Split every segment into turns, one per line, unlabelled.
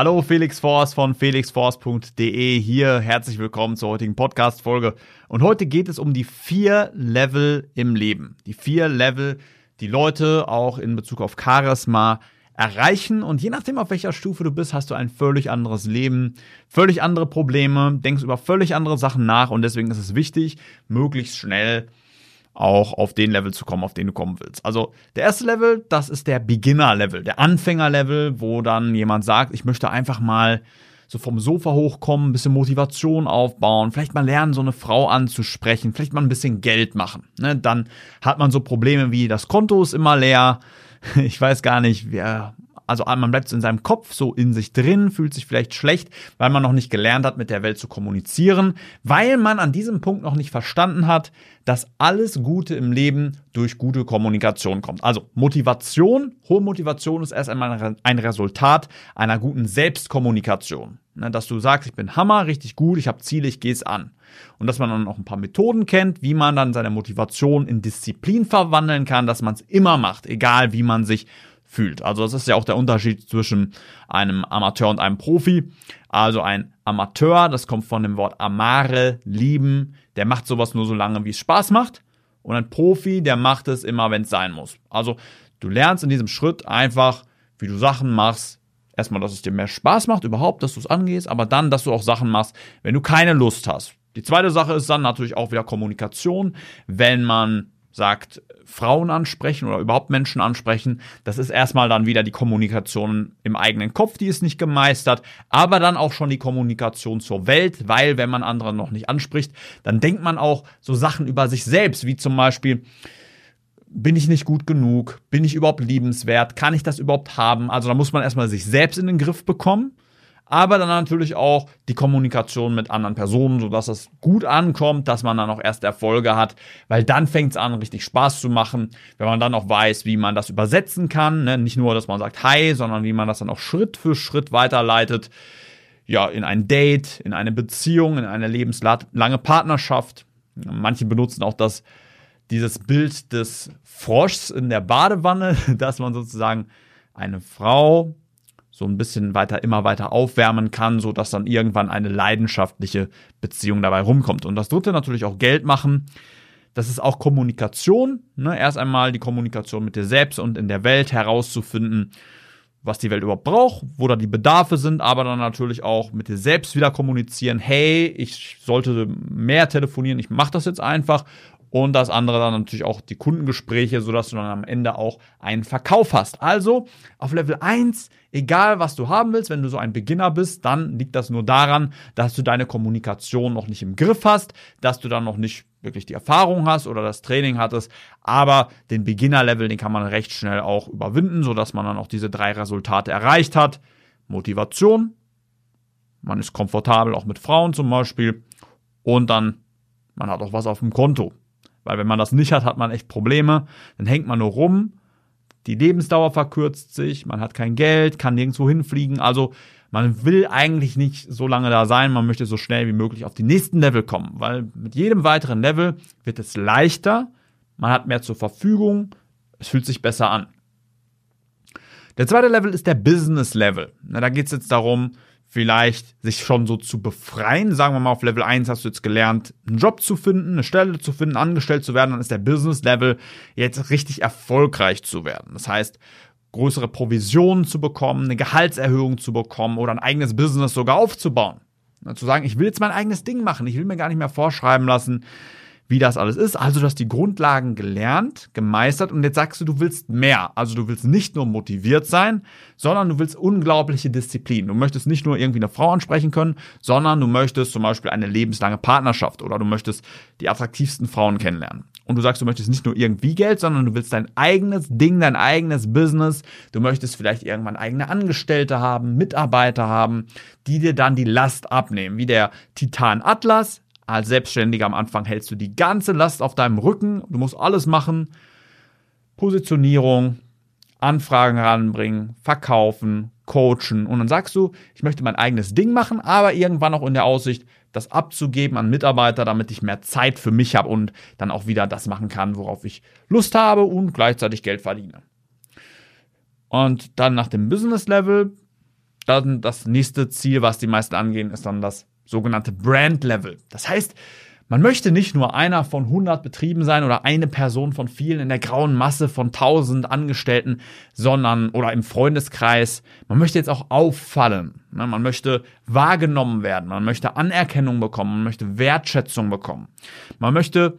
Hallo Felix Force von felixforce.de hier. Herzlich willkommen zur heutigen Podcast-Folge. Und heute geht es um die vier Level im Leben. Die vier Level, die Leute auch in Bezug auf Charisma erreichen. Und je nachdem, auf welcher Stufe du bist, hast du ein völlig anderes Leben, völlig andere Probleme, denkst über völlig andere Sachen nach. Und deswegen ist es wichtig, möglichst schnell auch auf den Level zu kommen, auf den du kommen willst. Also der erste Level, das ist der Beginner-Level, der Anfänger-Level, wo dann jemand sagt, ich möchte einfach mal so vom Sofa hochkommen, ein bisschen Motivation aufbauen, vielleicht mal lernen, so eine Frau anzusprechen, vielleicht mal ein bisschen Geld machen. Ne? Dann hat man so Probleme wie, das Konto ist immer leer, ich weiß gar nicht, wer also man bleibt in seinem Kopf so in sich drin, fühlt sich vielleicht schlecht, weil man noch nicht gelernt hat, mit der Welt zu kommunizieren, weil man an diesem Punkt noch nicht verstanden hat, dass alles Gute im Leben durch gute Kommunikation kommt. Also Motivation, hohe Motivation ist erst einmal ein Resultat einer guten Selbstkommunikation. Ne, dass du sagst, ich bin Hammer, richtig gut, ich habe Ziele, ich gehe es an. Und dass man dann auch ein paar Methoden kennt, wie man dann seine Motivation in Disziplin verwandeln kann, dass man es immer macht, egal wie man sich fühlt. Also das ist ja auch der Unterschied zwischen einem Amateur und einem Profi. Also ein Amateur, das kommt von dem Wort amare, lieben, der macht sowas nur so lange, wie es Spaß macht. Und ein Profi, der macht es immer, wenn es sein muss. Also du lernst in diesem Schritt einfach, wie du Sachen machst. Erstmal, dass es dir mehr Spaß macht, überhaupt, dass du es angehst, aber dann, dass du auch Sachen machst, wenn du keine Lust hast. Die zweite Sache ist dann natürlich auch wieder Kommunikation. Wenn man sagt, Frauen ansprechen oder überhaupt Menschen ansprechen. Das ist erstmal dann wieder die Kommunikation im eigenen Kopf, die ist nicht gemeistert, aber dann auch schon die Kommunikation zur Welt, weil wenn man andere noch nicht anspricht, dann denkt man auch so Sachen über sich selbst, wie zum Beispiel, bin ich nicht gut genug? Bin ich überhaupt liebenswert? Kann ich das überhaupt haben? Also da muss man erstmal sich selbst in den Griff bekommen aber dann natürlich auch die Kommunikation mit anderen Personen, sodass es gut ankommt, dass man dann auch erste Erfolge hat, weil dann fängt es an, richtig Spaß zu machen, wenn man dann auch weiß, wie man das übersetzen kann. Ne? Nicht nur, dass man sagt Hi, sondern wie man das dann auch Schritt für Schritt weiterleitet. Ja, in ein Date, in eine Beziehung, in eine lebenslange Partnerschaft. Manche benutzen auch das, dieses Bild des Froschs in der Badewanne, dass man sozusagen eine Frau so ein bisschen weiter, immer weiter aufwärmen kann, so dass dann irgendwann eine leidenschaftliche Beziehung dabei rumkommt. Und das dritte natürlich auch Geld machen. Das ist auch Kommunikation. Ne? Erst einmal die Kommunikation mit dir selbst und in der Welt herauszufinden, was die Welt überhaupt braucht, wo da die Bedarfe sind, aber dann natürlich auch mit dir selbst wieder kommunizieren, hey, ich sollte mehr telefonieren, ich mache das jetzt einfach und das andere dann natürlich auch die Kundengespräche, sodass du dann am Ende auch einen Verkauf hast. Also auf Level 1, egal was du haben willst, wenn du so ein Beginner bist, dann liegt das nur daran, dass du deine Kommunikation noch nicht im Griff hast, dass du dann noch nicht wirklich die Erfahrung hast oder das Training hattest, aber den Beginner-Level, den kann man recht schnell auch überwinden, sodass man dann auch diese drei Resultate erreicht hat. Motivation, man ist komfortabel auch mit Frauen zum Beispiel und dann man hat auch was auf dem Konto. Weil wenn man das nicht hat, hat man echt Probleme. Dann hängt man nur rum, die Lebensdauer verkürzt sich, man hat kein Geld, kann nirgendwo hinfliegen. Also man will eigentlich nicht so lange da sein, man möchte so schnell wie möglich auf die nächsten Level kommen, weil mit jedem weiteren Level wird es leichter, man hat mehr zur Verfügung, es fühlt sich besser an. Der zweite Level ist der Business Level. da geht es jetzt darum, vielleicht sich schon so zu befreien. Sagen wir mal, auf Level 1 hast du jetzt gelernt, einen Job zu finden, eine Stelle zu finden, angestellt zu werden, dann ist der Business Level jetzt richtig erfolgreich zu werden. Das heißt, größere Provisionen zu bekommen, eine Gehaltserhöhung zu bekommen oder ein eigenes Business sogar aufzubauen. Zu sagen, ich will jetzt mein eigenes Ding machen, ich will mir gar nicht mehr vorschreiben lassen, wie das alles ist. Also du hast die Grundlagen gelernt, gemeistert und jetzt sagst du, du willst mehr. Also du willst nicht nur motiviert sein, sondern du willst unglaubliche Disziplin. Du möchtest nicht nur irgendwie eine Frau ansprechen können, sondern du möchtest zum Beispiel eine lebenslange Partnerschaft oder du möchtest die attraktivsten Frauen kennenlernen. und du sagst, du möchtest nicht nur irgendwie Geld, sondern du willst dein eigenes Ding, dein eigenes Business. Du möchtest vielleicht irgendwann eigene Angestellte haben, Mitarbeiter haben, die dir dann die Last abnehmen. Wie der Titan Atlas. Als Selbstständiger am Anfang hältst du die ganze Last auf deinem Rücken. Du musst alles machen. Positionierung, Anfragen ranbringen, verkaufen, coachen. Und dann sagst du, ich möchte mein eigenes Ding machen, aber irgendwann auch in der Aussicht, das abzugeben an Mitarbeiter, damit ich mehr Zeit für mich habe und dann auch wieder das machen kann, worauf ich Lust habe und gleichzeitig Geld verdiene. Und dann nach dem Business Level, dann das nächste Ziel, was die meisten angehen, ist dann das sogenannte Brand Level. Das heißt, man möchte nicht nur einer von 100 Betrieben sein oder eine Person von vielen in der grauen Masse von 1000 Angestellten, sondern oder im Freundeskreis. Man möchte jetzt auch auffallen. Ne? Man möchte wahrgenommen werden. Man möchte Anerkennung bekommen. Man möchte Wertschätzung bekommen. Man möchte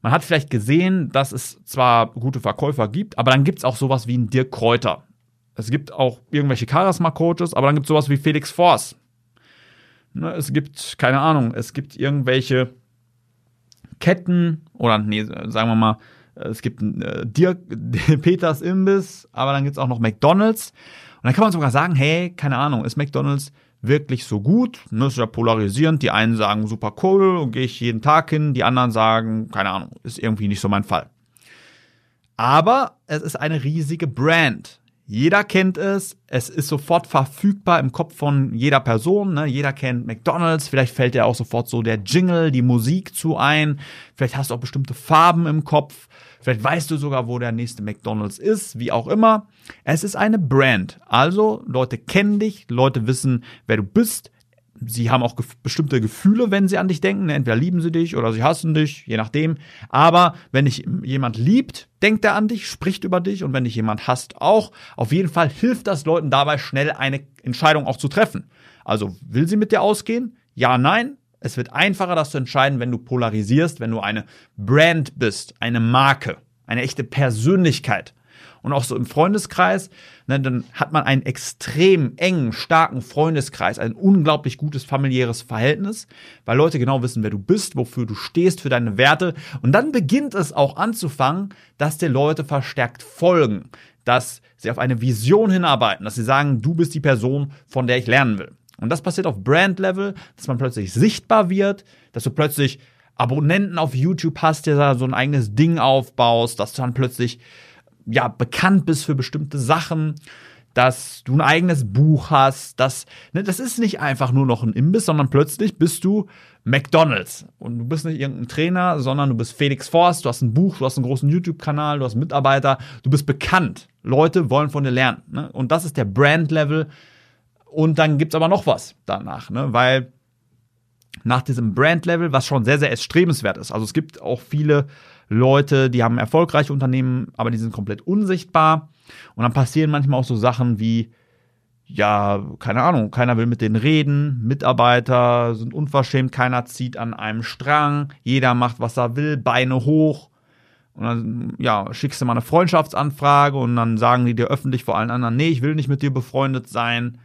man hat vielleicht gesehen, dass es zwar gute Verkäufer gibt, aber dann gibt es auch sowas wie einen Dirk Kräuter. Es gibt auch irgendwelche Charisma-Coaches, aber dann gibt es sowas wie Felix Force. Ne, es gibt, keine Ahnung, es gibt irgendwelche Ketten oder nee, sagen wir mal, es gibt äh, Dirk, Peters Imbiss, aber dann gibt es auch noch McDonalds. Und dann kann man sogar sagen, hey, keine Ahnung, ist McDonalds wirklich so gut? Das ne, ist ja polarisierend. Die einen sagen super cool und gehe ich jeden Tag hin. Die anderen sagen, keine Ahnung, ist irgendwie nicht so mein Fall. Aber es ist eine riesige Brand. Jeder kennt es, es ist sofort verfügbar im Kopf von jeder Person. Ne? Jeder kennt McDonald's, vielleicht fällt dir auch sofort so der Jingle, die Musik zu ein. Vielleicht hast du auch bestimmte Farben im Kopf. Vielleicht weißt du sogar, wo der nächste McDonald's ist, wie auch immer. Es ist eine Brand. Also Leute kennen dich, Leute wissen, wer du bist, sie haben auch gef bestimmte Gefühle, wenn sie an dich denken. Entweder lieben sie dich oder sie hassen dich, je nachdem. Aber wenn dich jemand liebt, denkt er an dich, spricht über dich. Und wenn dich jemand hasst, auch. Auf jeden Fall hilft das Leuten dabei, schnell eine Entscheidung auch zu treffen. Also, will sie mit dir ausgehen? Ja, nein. Es wird einfacher, das zu entscheiden, wenn du polarisierst, wenn du eine Brand bist, eine Marke, eine echte Persönlichkeit und auch so im Freundeskreis, ne, dann hat man einen extrem engen, starken Freundeskreis, ein unglaublich gutes familiäres Verhältnis, weil Leute genau wissen, wer du bist, wofür du stehst, für deine Werte. Und dann beginnt es auch anzufangen, dass dir Leute verstärkt folgen, dass sie auf eine Vision hinarbeiten, dass sie sagen, du bist die Person, von der ich lernen will. Und das passiert auf Brand-Level, dass man plötzlich sichtbar wird, dass du plötzlich Abonnenten auf YouTube hast, der da so ein eigenes Ding aufbaust, dass du dann plötzlich ja, bekannt bist für bestimmte Sachen, dass du ein eigenes Buch hast, dass, ne, das ist nicht einfach nur noch ein Imbiss, sondern plötzlich bist du McDonalds. Und du bist nicht irgendein Trainer, sondern du bist Felix Forst, du hast ein Buch, du hast einen großen YouTube-Kanal, du hast Mitarbeiter, du bist bekannt. Leute wollen von dir lernen. Ne? Und das ist der Brand-Level. Und dann gibt's aber noch was danach, ne? weil nach diesem Brand-Level, was schon sehr, sehr erstrebenswert ist. Also es gibt auch viele Leute, die haben erfolgreiche Unternehmen, aber die sind komplett unsichtbar. Und dann passieren manchmal auch so Sachen wie, ja, keine Ahnung, keiner will mit denen reden, Mitarbeiter sind unverschämt, keiner zieht an einem Strang, jeder macht, was er will, Beine hoch. Und dann, ja, schickst du mal eine Freundschaftsanfrage und dann sagen die dir öffentlich vor allen anderen, nee, ich will nicht mit dir befreundet sein.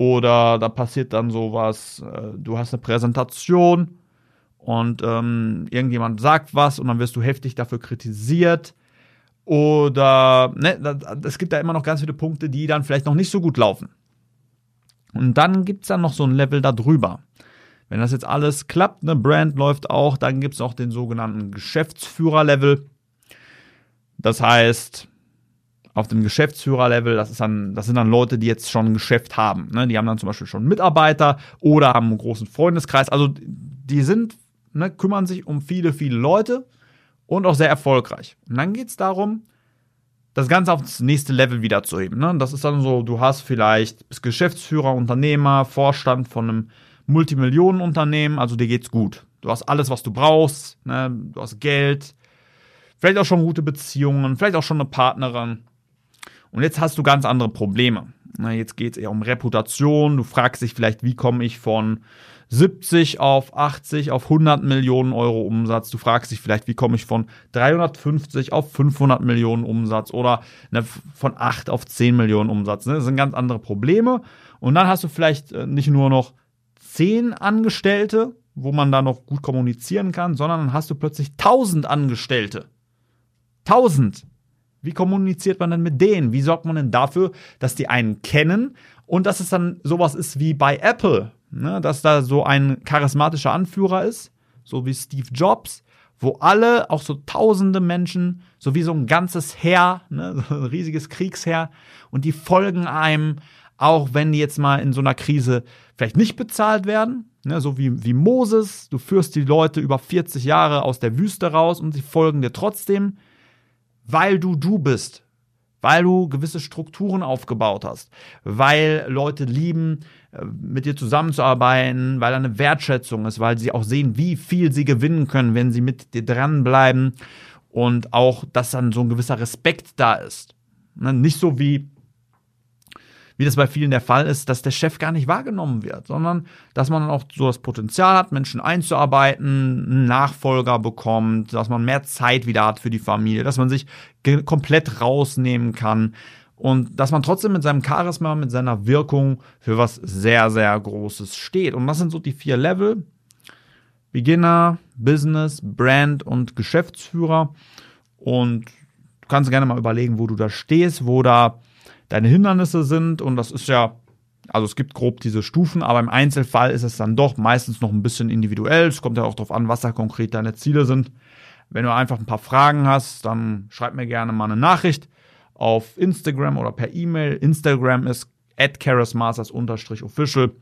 Oder da passiert dann sowas, äh, du hast eine Präsentation und ähm, irgendjemand sagt was und dann wirst du heftig dafür kritisiert. Oder ne, es gibt da immer noch ganz viele Punkte, die dann vielleicht noch nicht so gut laufen. Und dann gibt es dann noch so ein Level darüber. Wenn das jetzt alles klappt, eine Brand läuft auch, dann gibt es auch den sogenannten Geschäftsführer-Level. Das heißt, auf dem Geschäftsführer-Level, das, das sind dann Leute, die jetzt schon ein Geschäft haben. Ne? Die haben dann zum Beispiel schon Mitarbeiter oder haben einen großen Freundeskreis. Also die sind ne, kümmern sich um viele, viele Leute und auch sehr erfolgreich. Und dann geht es darum, das Ganze auf das nächste Level wieder zu heben. Ne? Das ist dann so, du hast vielleicht, bist Geschäftsführer, Unternehmer, Vorstand von einem Multimillionenunternehmen, also dir geht's gut. Du hast alles, was du brauchst, ne? du hast Geld, vielleicht auch schon gute Beziehungen, vielleicht auch schon eine Partnerin. Und jetzt hast du ganz andere Probleme. Na, jetzt geht es eher um Reputation. Du fragst dich vielleicht, wie komme ich von 70 auf 80 auf 100 Millionen Euro Umsatz. Du fragst dich vielleicht, wie komme ich von 350 auf 500 Millionen Umsatz oder ne, von 8 auf 10 Millionen Umsatz. Ne? Das sind ganz andere Probleme. Und dann hast du vielleicht äh, nicht nur noch 10 Angestellte, wo man da noch gut kommunizieren kann, sondern dann hast du plötzlich 1000 Angestellte. 1000. Wie kommuniziert man denn mit denen? Wie sorgt man denn dafür, dass die einen kennen und dass es dann sowas ist wie bei Apple, ne? dass da so ein charismatischer Anführer ist, so wie Steve Jobs, wo alle, auch so tausende Menschen, so wie so ein ganzes Heer, ne? so ein riesiges Kriegsheer, und die folgen einem, auch wenn die jetzt mal in so einer Krise vielleicht nicht bezahlt werden, ne? so wie, wie Moses, du führst die Leute über 40 Jahre aus der Wüste raus und sie folgen dir trotzdem weil du du bist, weil du gewisse Strukturen aufgebaut hast, weil Leute lieben, äh, mit dir zusammenzuarbeiten, weil da eine Wertschätzung ist, weil sie auch sehen, wie viel sie gewinnen können, wenn sie mit dir dranbleiben und auch, dass dann so ein gewisser Respekt da ist. Ne, nicht so wie wie das bei vielen der Fall ist, dass der Chef gar nicht wahrgenommen wird, sondern dass man auch so das Potenzial hat, Menschen einzuarbeiten, einen Nachfolger bekommt, dass man mehr Zeit wieder hat für die Familie, dass man sich komplett rausnehmen kann und dass man trotzdem mit seinem Charisma, mit seiner Wirkung für was sehr, sehr Großes steht. Und das sind so die vier Level. Beginner, Business, Brand und Geschäftsführer. Und du kannst gerne mal überlegen, wo du da stehst, wo da deine Hindernisse sind. Und das ist ja, also es gibt grob diese Stufen, aber im Einzelfall ist es dann doch meistens noch ein bisschen individuell. Es kommt ja auch darauf an, was da konkret deine Ziele sind. Wenn du einfach ein paar Fragen hast, dann schreib mir gerne mal eine Nachricht auf Instagram oder per E-Mail. Instagram ist at official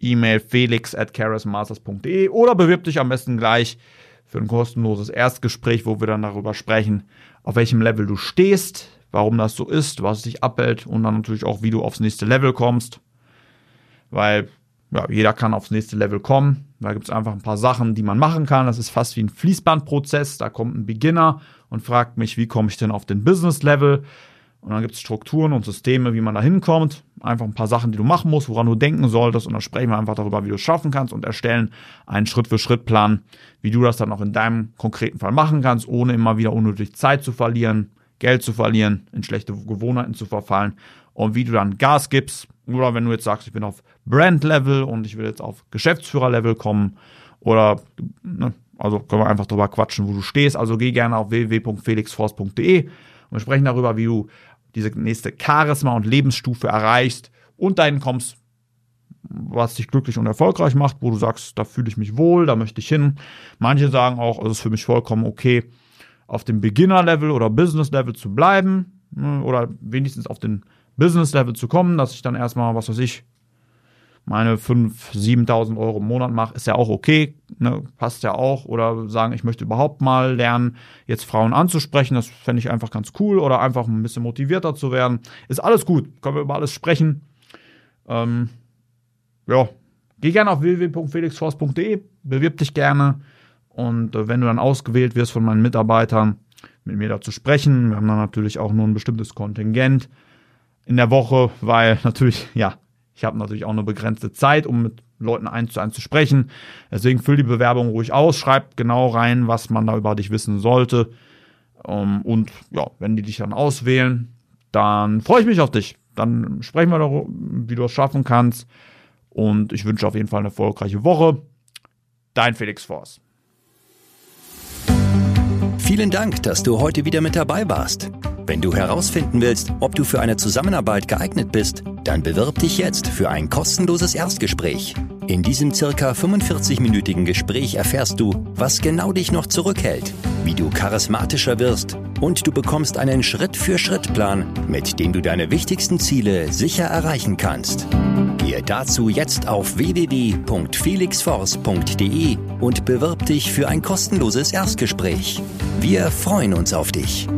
E-Mail felix at oder bewirb dich am besten gleich für ein kostenloses Erstgespräch, wo wir dann darüber sprechen, auf welchem Level du stehst, warum das so ist, was dich abhält und dann natürlich auch, wie du aufs nächste Level kommst. Weil ja, jeder kann aufs nächste Level kommen. Da gibt es einfach ein paar Sachen, die man machen kann. Das ist fast wie ein Fließbandprozess. Da kommt ein Beginner und fragt mich, wie komme ich denn auf den Business-Level? Und dann gibt es Strukturen und Systeme, wie man da hinkommt. Einfach ein paar Sachen, die du machen musst, woran du denken solltest. Und dann sprechen wir einfach darüber, wie du es schaffen kannst und erstellen einen Schritt-für-Schritt-Plan, wie du das dann auch in deinem konkreten Fall machen kannst, ohne immer wieder unnötig Zeit zu verlieren, Geld zu verlieren, in schlechte Gewohnheiten zu verfallen und wie du dann Gas gibst. Oder wenn du jetzt sagst, ich bin auf Brand-Level und ich will jetzt auf Geschäftsführer-Level kommen oder, ne, also können wir einfach drüber quatschen, wo du stehst. Also geh gerne auf www.felixforce.de und wir sprechen darüber, wie du diese nächste Charisma- und Lebensstufe erreichst und dahin kommst, was dich glücklich und erfolgreich macht, wo du sagst, da fühle ich mich wohl, da möchte ich hin. Manche sagen auch, es ist für mich vollkommen okay, auf dem Beginner-Level oder Business-Level zu bleiben ne, oder wenigstens auf den Business-Level zu kommen, dass ich dann erstmal, was weiß ich, meine 5.000, 7.000 Euro im Monat mache, ist ja auch okay, ne, passt ja auch. Oder sagen, ich möchte überhaupt mal lernen, jetzt Frauen anzusprechen, das fände ich einfach ganz cool. Oder einfach ein bisschen motivierter zu werden. Ist alles gut, können wir über alles sprechen. Ähm, ja, geh gerne auf www.felixforce.de, bewirb dich gerne. Und äh, wenn du dann ausgewählt wirst von meinen Mitarbeitern, mit mir da zu sprechen, wir haben dann natürlich auch nur ein bestimmtes Kontingent in der Woche, weil natürlich, ja, ich habe natürlich auch eine begrenzte Zeit, um mit Leuten eins zu eins zu sprechen. Deswegen füll die Bewerbung ruhig aus, schreib genau rein, was man da über dich wissen sollte. Ähm, und ja, wenn die dich dann auswählen, dann freue ich mich auf dich. Dann sprechen wir darüber, wie du es schaffen kannst. Und ich wünsche auf jeden Fall eine erfolgreiche Woche. Dein Felix Force.
Vielen Dank, dass du heute wieder mit dabei warst. Wenn du herausfinden willst, ob du für eine Zusammenarbeit geeignet bist, dann bewirb dich jetzt für ein kostenloses Erstgespräch. In diesem circa 45-minütigen Gespräch erfährst du, was genau dich noch zurückhält, wie du charismatischer wirst und du bekommst einen Schritt-für-Schritt-Plan, mit dem du deine wichtigsten Ziele sicher erreichen kannst. Gehe dazu jetzt auf www.felixforce.de und bewirb dich für ein kostenloses Erstgespräch. Wir freuen uns auf dich.